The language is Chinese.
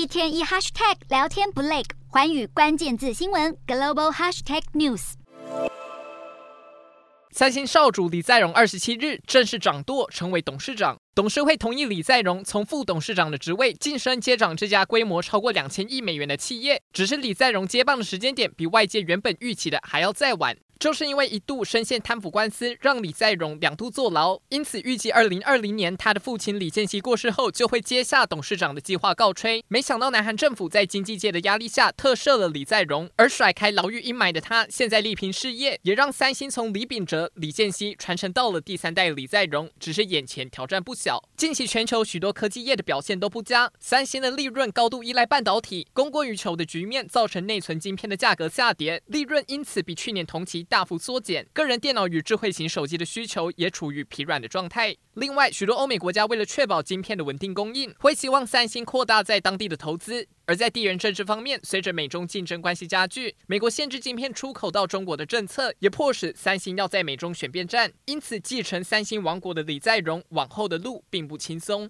一天一 hashtag 聊天不累，寰宇关键字新闻 global hashtag news。三星少主李在镕二十七日正式掌舵，成为董事长。董事会同意李在镕从副董事长的职位晋升接掌这家规模超过两千亿美元的企业。只是李在镕接棒的时间点比外界原本预期的还要再晚。就是因为一度深陷贪腐官司，让李在镕两度坐牢，因此预计二零二零年他的父亲李健熙过世后，就会接下董事长的计划告吹。没想到南韩政府在经济界的压力下特赦了李在镕，而甩开牢狱阴霾的他，现在力拼事业，也让三星从李秉哲、李健熙传承到了第三代李在镕。只是眼前挑战不小，近期全球许多科技业的表现都不佳，三星的利润高度依赖半导体，供过于求的局面造成内存晶片的价格下跌，利润因此比去年同期大幅缩减。个人电脑与智慧型手机的需求也处于疲软的状态。另外，许多欧美国家为了确保晶片的稳定供应，会希望三星扩大在当地的投资。而在地缘政治方面，随着美中竞争关系加剧，美国限制晶片出口到中国的政策，也迫使三星要在美中选边站。因此，继承三星王国的李在镕往后的路并不轻松。